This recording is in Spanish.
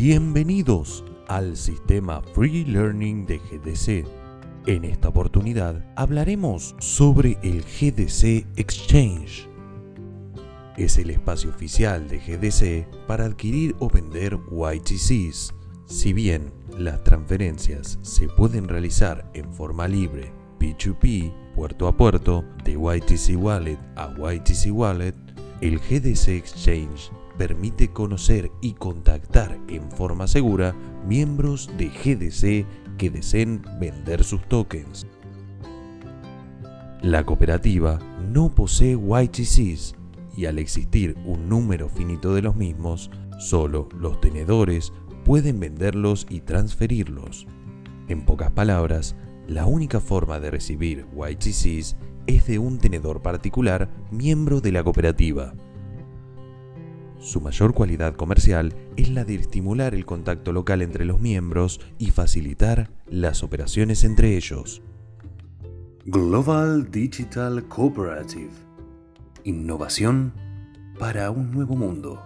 Bienvenidos al sistema Free Learning de GDC. En esta oportunidad hablaremos sobre el GDC Exchange. Es el espacio oficial de GDC para adquirir o vender YTCs. Si bien las transferencias se pueden realizar en forma libre, P2P, puerto a puerto, de YTC Wallet a YTC Wallet, el GDC Exchange permite conocer y contactar en forma segura miembros de GDC que deseen vender sus tokens. La cooperativa no posee YTCs y al existir un número finito de los mismos, solo los tenedores pueden venderlos y transferirlos. En pocas palabras, la única forma de recibir YTCs es de un tenedor particular miembro de la cooperativa. Su mayor cualidad comercial es la de estimular el contacto local entre los miembros y facilitar las operaciones entre ellos. Global Digital Cooperative. Innovación para un nuevo mundo.